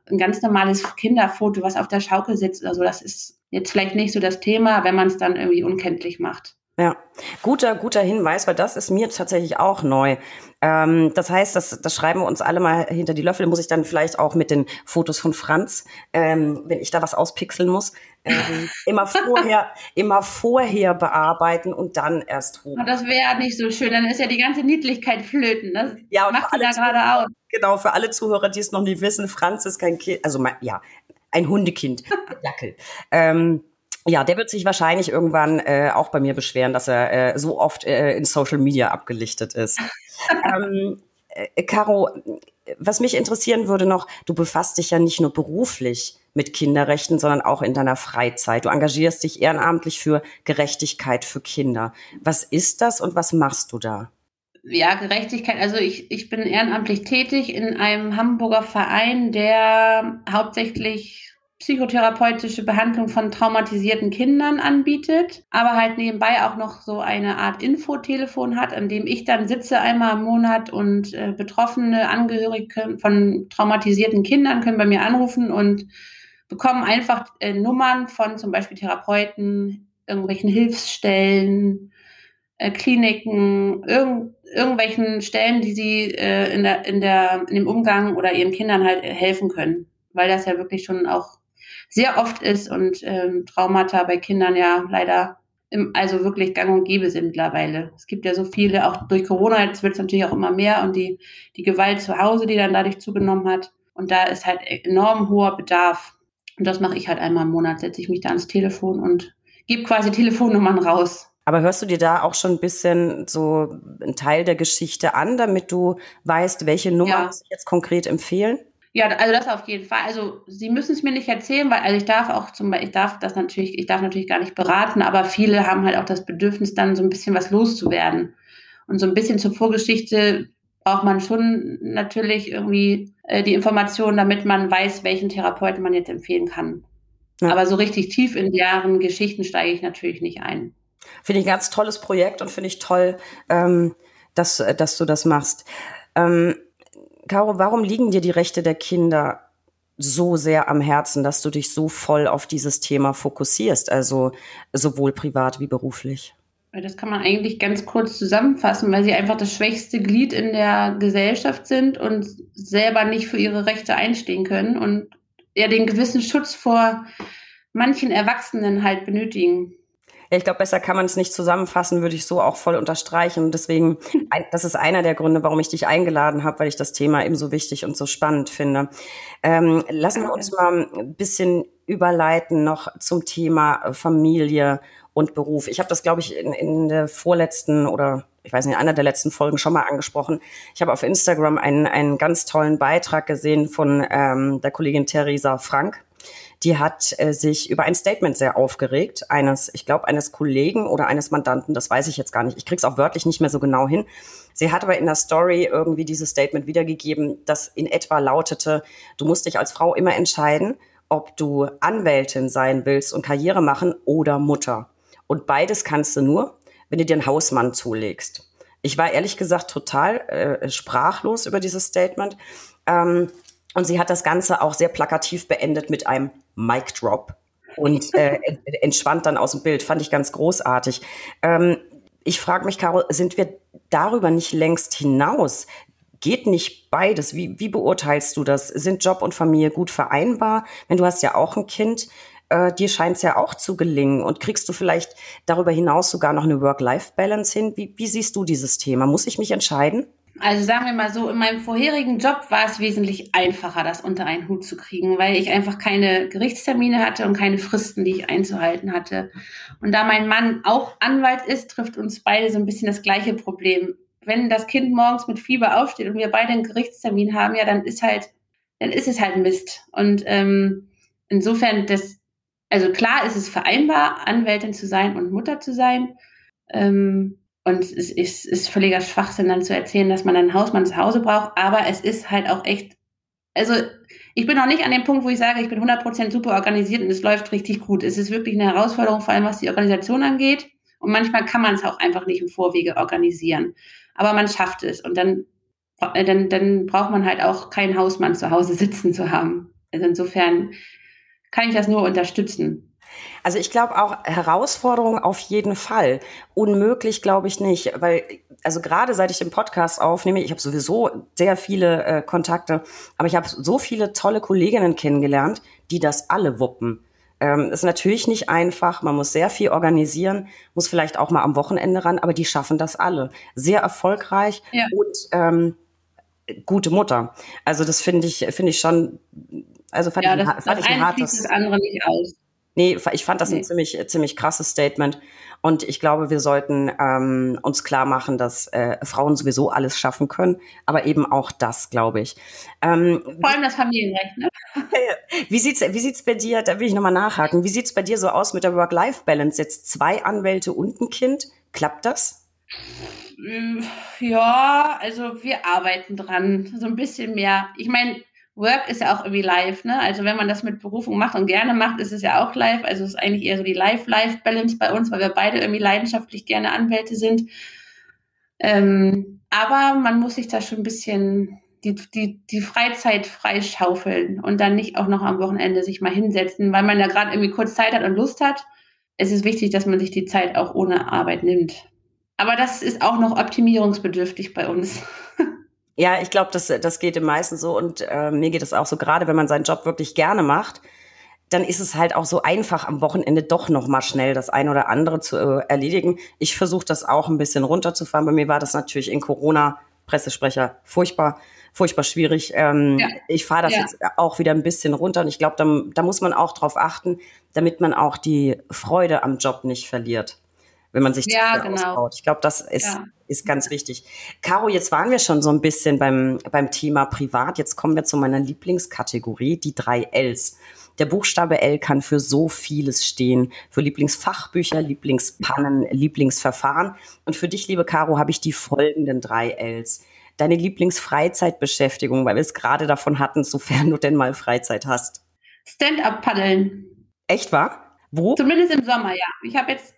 ein ganz normales Kinderfoto, was auf der Schaukel sitzt oder so, das ist jetzt vielleicht nicht so das Thema, wenn man es dann irgendwie unkenntlich macht. Ja, guter, guter Hinweis, weil das ist mir tatsächlich auch neu. Ähm, das heißt, das, das schreiben wir uns alle mal hinter die Löffel. Muss ich dann vielleicht auch mit den Fotos von Franz, ähm, wenn ich da was auspixeln muss, ähm, immer vorher, immer vorher bearbeiten und dann erst hoch. Das wäre ja nicht so schön. Dann ist ja die ganze Niedlichkeit flöten. Das ja, und macht alle da gerade aus. Genau, für alle Zuhörer, die es noch nicht wissen, Franz ist kein Kind, also ja, ein Hundekind, Dackel. ähm, ja, der wird sich wahrscheinlich irgendwann äh, auch bei mir beschweren, dass er äh, so oft äh, in Social Media abgelichtet ist. ähm, äh, Caro, was mich interessieren würde noch, du befasst dich ja nicht nur beruflich mit Kinderrechten, sondern auch in deiner Freizeit. Du engagierst dich ehrenamtlich für Gerechtigkeit für Kinder. Was ist das und was machst du da? Ja, Gerechtigkeit. Also ich, ich bin ehrenamtlich tätig in einem Hamburger Verein, der hauptsächlich psychotherapeutische Behandlung von traumatisierten Kindern anbietet, aber halt nebenbei auch noch so eine Art Infotelefon hat, an dem ich dann sitze einmal im Monat und äh, betroffene Angehörige von traumatisierten Kindern können bei mir anrufen und bekommen einfach äh, Nummern von zum Beispiel Therapeuten, irgendwelchen Hilfsstellen, äh, Kliniken, irgend, irgendwelchen Stellen, die sie äh, in, der, in, der, in dem Umgang oder ihren Kindern halt helfen können, weil das ja wirklich schon auch sehr oft ist und ähm, Traumata bei Kindern ja leider im, also wirklich gang und gäbe sind mittlerweile. Es gibt ja so viele, auch durch Corona, jetzt wird es natürlich auch immer mehr und die, die Gewalt zu Hause, die dann dadurch zugenommen hat. Und da ist halt enorm hoher Bedarf. Und das mache ich halt einmal im Monat, setze ich mich da ans Telefon und gebe quasi Telefonnummern raus. Aber hörst du dir da auch schon ein bisschen so einen Teil der Geschichte an, damit du weißt, welche Nummern ja. jetzt konkret empfehlen? Ja, also das auf jeden Fall. Also Sie müssen es mir nicht erzählen, weil also ich darf auch zum Beispiel, ich darf das natürlich, ich darf natürlich gar nicht beraten, aber viele haben halt auch das Bedürfnis, dann so ein bisschen was loszuwerden. Und so ein bisschen zur Vorgeschichte braucht man schon natürlich irgendwie äh, die Informationen, damit man weiß, welchen Therapeuten man jetzt empfehlen kann. Ja. Aber so richtig tief in deren Geschichten steige ich natürlich nicht ein. Finde ich ein ganz tolles Projekt und finde ich toll, ähm, dass, dass du das machst. Ähm, Caro, warum liegen dir die Rechte der Kinder so sehr am Herzen, dass du dich so voll auf dieses Thema fokussierst, also sowohl privat wie beruflich? Das kann man eigentlich ganz kurz zusammenfassen, weil sie einfach das schwächste Glied in der Gesellschaft sind und selber nicht für ihre Rechte einstehen können und ja den gewissen Schutz vor manchen Erwachsenen halt benötigen. Ja, ich glaube, besser kann man es nicht zusammenfassen, würde ich so auch voll unterstreichen. Und deswegen, das ist einer der Gründe, warum ich dich eingeladen habe, weil ich das Thema eben so wichtig und so spannend finde. Ähm, lassen wir uns mal ein bisschen überleiten noch zum Thema Familie und Beruf. Ich habe das, glaube ich, in, in der vorletzten oder ich weiß nicht, einer der letzten Folgen schon mal angesprochen. Ich habe auf Instagram einen, einen ganz tollen Beitrag gesehen von ähm, der Kollegin Theresa Frank. Die hat äh, sich über ein Statement sehr aufgeregt, eines, ich glaube, eines Kollegen oder eines Mandanten, das weiß ich jetzt gar nicht. Ich krieg's auch wörtlich nicht mehr so genau hin. Sie hat aber in der Story irgendwie dieses Statement wiedergegeben, das in etwa lautete, du musst dich als Frau immer entscheiden, ob du Anwältin sein willst und Karriere machen oder Mutter. Und beides kannst du nur, wenn du dir einen Hausmann zulegst. Ich war ehrlich gesagt total äh, sprachlos über dieses Statement. Ähm, und sie hat das Ganze auch sehr plakativ beendet mit einem Mic Drop und äh, entschwand dann aus dem Bild. Fand ich ganz großartig. Ähm, ich frage mich, Caro, sind wir darüber nicht längst hinaus? Geht nicht beides? Wie, wie beurteilst du das? Sind Job und Familie gut vereinbar? Wenn du hast ja auch ein Kind, äh, dir scheint es ja auch zu gelingen. Und kriegst du vielleicht darüber hinaus sogar noch eine Work-Life-Balance hin? Wie, wie siehst du dieses Thema? Muss ich mich entscheiden? Also sagen wir mal so, in meinem vorherigen Job war es wesentlich einfacher, das unter einen Hut zu kriegen, weil ich einfach keine Gerichtstermine hatte und keine Fristen, die ich einzuhalten hatte. Und da mein Mann auch Anwalt ist, trifft uns beide so ein bisschen das gleiche Problem. Wenn das Kind morgens mit Fieber aufsteht und wir beide einen Gerichtstermin haben, ja, dann ist halt, dann ist es halt Mist. Und ähm, insofern, das also klar ist es vereinbar, Anwältin zu sein und Mutter zu sein. Ähm, und es ist, ist völliger Schwachsinn, dann zu erzählen, dass man einen Hausmann zu Hause braucht. Aber es ist halt auch echt, also ich bin noch nicht an dem Punkt, wo ich sage, ich bin 100% super organisiert und es läuft richtig gut. Es ist wirklich eine Herausforderung, vor allem was die Organisation angeht. Und manchmal kann man es auch einfach nicht im Vorwege organisieren. Aber man schafft es. Und dann, äh, dann, dann braucht man halt auch keinen Hausmann zu Hause sitzen zu haben. Also insofern kann ich das nur unterstützen. Also ich glaube auch Herausforderung auf jeden Fall. Unmöglich glaube ich nicht, weil also gerade seit ich den Podcast aufnehme, ich habe sowieso sehr viele äh, Kontakte, aber ich habe so viele tolle Kolleginnen kennengelernt, die das alle wuppen. Ähm, ist natürlich nicht einfach, man muss sehr viel organisieren, muss vielleicht auch mal am Wochenende ran, aber die schaffen das alle. Sehr erfolgreich ja. und ähm, gute Mutter. Also das finde ich, finde ich schon also fand ja, ich, das, fand das ich ein hartes. das andere nicht aus. Nee, ich fand das nee. ein ziemlich, ziemlich krasses Statement. Und ich glaube, wir sollten ähm, uns klar machen, dass äh, Frauen sowieso alles schaffen können, aber eben auch das, glaube ich. Ähm, Vor allem das Familienrecht, ne? wie sieht's, wie sieht's bei dir, da will ich nochmal nachhaken, wie sieht's bei dir so aus mit der Work-Life-Balance? Jetzt zwei Anwälte und ein Kind, klappt das? Ja, also wir arbeiten dran, so ein bisschen mehr. Ich meine, Work ist ja auch irgendwie live, ne? Also wenn man das mit Berufung macht und gerne macht, ist es ja auch live. Also es ist eigentlich eher so die Life-Life-Balance bei uns, weil wir beide irgendwie leidenschaftlich gerne Anwälte sind. Ähm, aber man muss sich da schon ein bisschen die, die, die Freizeit freischaufeln und dann nicht auch noch am Wochenende sich mal hinsetzen, weil man ja gerade irgendwie kurz Zeit hat und Lust hat. Es ist wichtig, dass man sich die Zeit auch ohne Arbeit nimmt. Aber das ist auch noch optimierungsbedürftig bei uns. Ja, ich glaube, das, das geht den meisten so und äh, mir geht es auch so, gerade wenn man seinen Job wirklich gerne macht, dann ist es halt auch so einfach am Wochenende doch noch mal schnell das eine oder andere zu äh, erledigen. Ich versuche das auch ein bisschen runterzufahren. Bei mir war das natürlich in Corona Pressesprecher furchtbar, furchtbar schwierig. Ähm, ja. Ich fahre das ja. jetzt auch wieder ein bisschen runter und ich glaube, da, da muss man auch drauf achten, damit man auch die Freude am Job nicht verliert wenn man sich ja, genau. ausbaut. Ich glaube, das ist, ja. ist ganz wichtig. Caro, jetzt waren wir schon so ein bisschen beim, beim Thema Privat. Jetzt kommen wir zu meiner Lieblingskategorie, die drei Ls. Der Buchstabe L kann für so vieles stehen. Für Lieblingsfachbücher, Lieblingspannen, Lieblingsverfahren. Und für dich, liebe Caro, habe ich die folgenden drei Ls. Deine Lieblingsfreizeitbeschäftigung, weil wir es gerade davon hatten, sofern du denn mal Freizeit hast. Stand-up-Paddeln. Echt wahr? Wo? Zumindest im Sommer, ja. Ich habe jetzt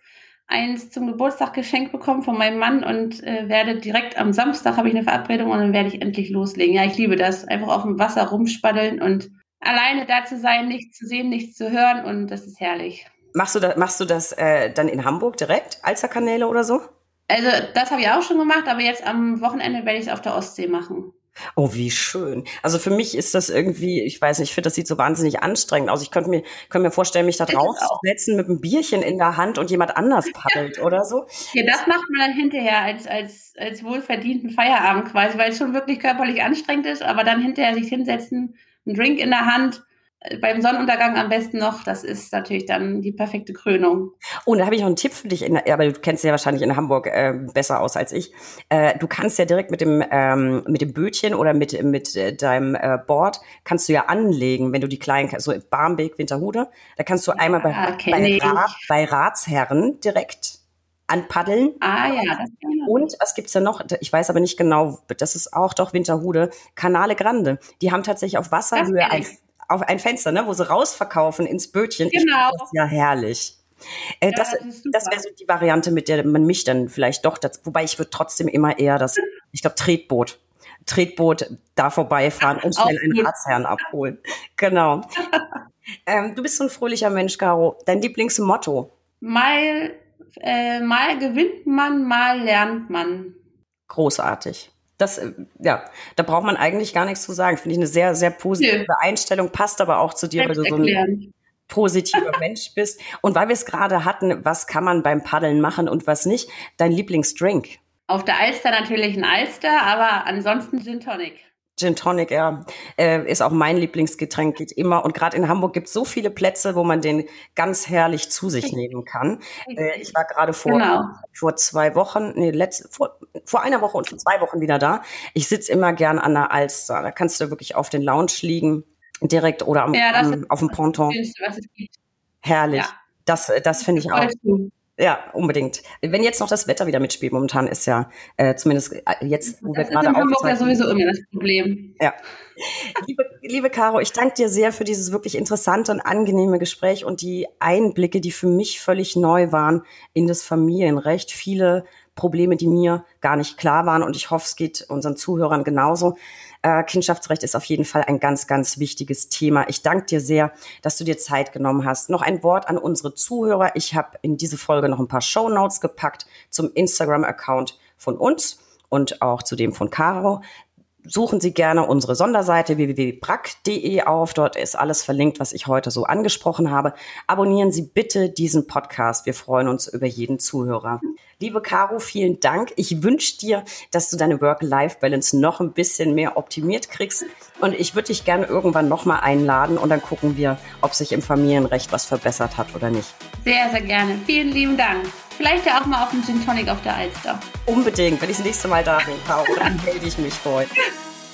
eins zum Geburtstag geschenkt bekommen von meinem Mann und äh, werde direkt am Samstag habe ich eine Verabredung und dann werde ich endlich loslegen. Ja, ich liebe das. Einfach auf dem Wasser rumspaddeln und alleine da zu sein, nichts zu sehen, nichts zu hören und das ist herrlich. Machst du das, machst du das äh, dann in Hamburg direkt, Alsterkanäle oder so? Also das habe ich auch schon gemacht, aber jetzt am Wochenende werde ich es auf der Ostsee machen. Oh, wie schön. Also für mich ist das irgendwie, ich weiß nicht, ich finde, das sieht so wahnsinnig anstrengend aus. Ich könnte mir, könnte mir vorstellen, mich da drauf zu setzen mit einem Bierchen in der Hand und jemand anders paddelt oder so. Ja, das macht man dann hinterher als, als, als wohlverdienten Feierabend quasi, weil es schon wirklich körperlich anstrengend ist, aber dann hinterher sich hinsetzen, einen Drink in der Hand beim Sonnenuntergang am besten noch. Das ist natürlich dann die perfekte Krönung. Oh, da habe ich noch einen Tipp für dich. In, aber du kennst ja wahrscheinlich in Hamburg äh, besser aus als ich. Äh, du kannst ja direkt mit dem ähm, mit dem Bötchen oder mit mit äh, deinem äh, Board kannst du ja anlegen, wenn du die kleinen so Barmbek, Winterhude, da kannst du ja, einmal bei, bei, Rat, bei Ratsherren direkt anpaddeln. Ah ja. Das und was gibt's da noch? Ich weiß aber nicht genau, das ist auch doch Winterhude, Canale Grande. Die haben tatsächlich auf Wasserhöhe ein, auf ein Fenster, ne, wo sie rausverkaufen ins Bötchen. Genau. Das ist ja herrlich. Äh, ja, das das, das wäre so die Variante, mit der man mich dann vielleicht doch, das, wobei ich würde trotzdem immer eher das, ich glaube, Tretboot. Tretboot da vorbeifahren und schnell einen Ratsherrn abholen. Genau. ähm, du bist so ein fröhlicher Mensch, Caro. Dein Lieblingsmotto? Mal äh, mal gewinnt man, mal lernt man. Großartig. Das, äh, ja, da braucht man eigentlich gar nichts zu sagen. Finde ich eine sehr, sehr positive Nö. Einstellung, passt aber auch zu dir, weil du so ein positiver Mensch bist. Und weil wir es gerade hatten, was kann man beim Paddeln machen und was nicht? Dein Lieblingsdrink? Auf der Alster natürlich ein Alster, aber ansonsten Gin Tonic. Gin Tonic, ja, äh, ist auch mein Lieblingsgetränk, geht immer. Und gerade in Hamburg gibt es so viele Plätze, wo man den ganz herrlich zu sich nehmen kann. Äh, ich war gerade vor, genau. vor zwei Wochen, nee, letzte, vor, vor einer Woche und vor zwei Wochen wieder da. Ich sitze immer gern an der Alster. Da kannst du wirklich auf den Lounge liegen, direkt oder am, ja, am, auf dem Ponton. Herrlich. Ja. Das, das finde ich auch. Ja, unbedingt. Wenn jetzt noch das Wetter wieder mitspielt, momentan ist ja äh, zumindest äh, jetzt, wo das wir gerade aufzeichnen. Das ist ja sowieso immer das Problem. Ja. liebe, liebe Caro, ich danke dir sehr für dieses wirklich interessante und angenehme Gespräch und die Einblicke, die für mich völlig neu waren in das Familienrecht. Viele Probleme, die mir gar nicht klar waren und ich hoffe, es geht unseren Zuhörern genauso. Äh, Kindschaftsrecht ist auf jeden Fall ein ganz, ganz wichtiges Thema. Ich danke dir sehr, dass du dir Zeit genommen hast. Noch ein Wort an unsere Zuhörer. Ich habe in diese Folge noch ein paar Show Notes gepackt zum Instagram-Account von uns und auch zu dem von Caro suchen Sie gerne unsere Sonderseite www.brack.de auf. Dort ist alles verlinkt, was ich heute so angesprochen habe. Abonnieren Sie bitte diesen Podcast. Wir freuen uns über jeden Zuhörer. Liebe Caro, vielen Dank. Ich wünsche dir, dass du deine Work-Life-Balance noch ein bisschen mehr optimiert kriegst. Und ich würde dich gerne irgendwann nochmal einladen und dann gucken wir, ob sich im Familienrecht was verbessert hat oder nicht. Sehr, sehr gerne. Vielen lieben Dank. Vielleicht ja auch mal auf einen Gin Tonic auf der Alster. Unbedingt. Wenn ich das nächste Mal da bin, Caro, dann melde ich mich voll.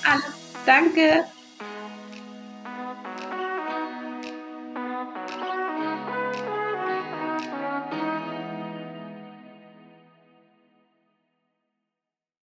Alles. Danke.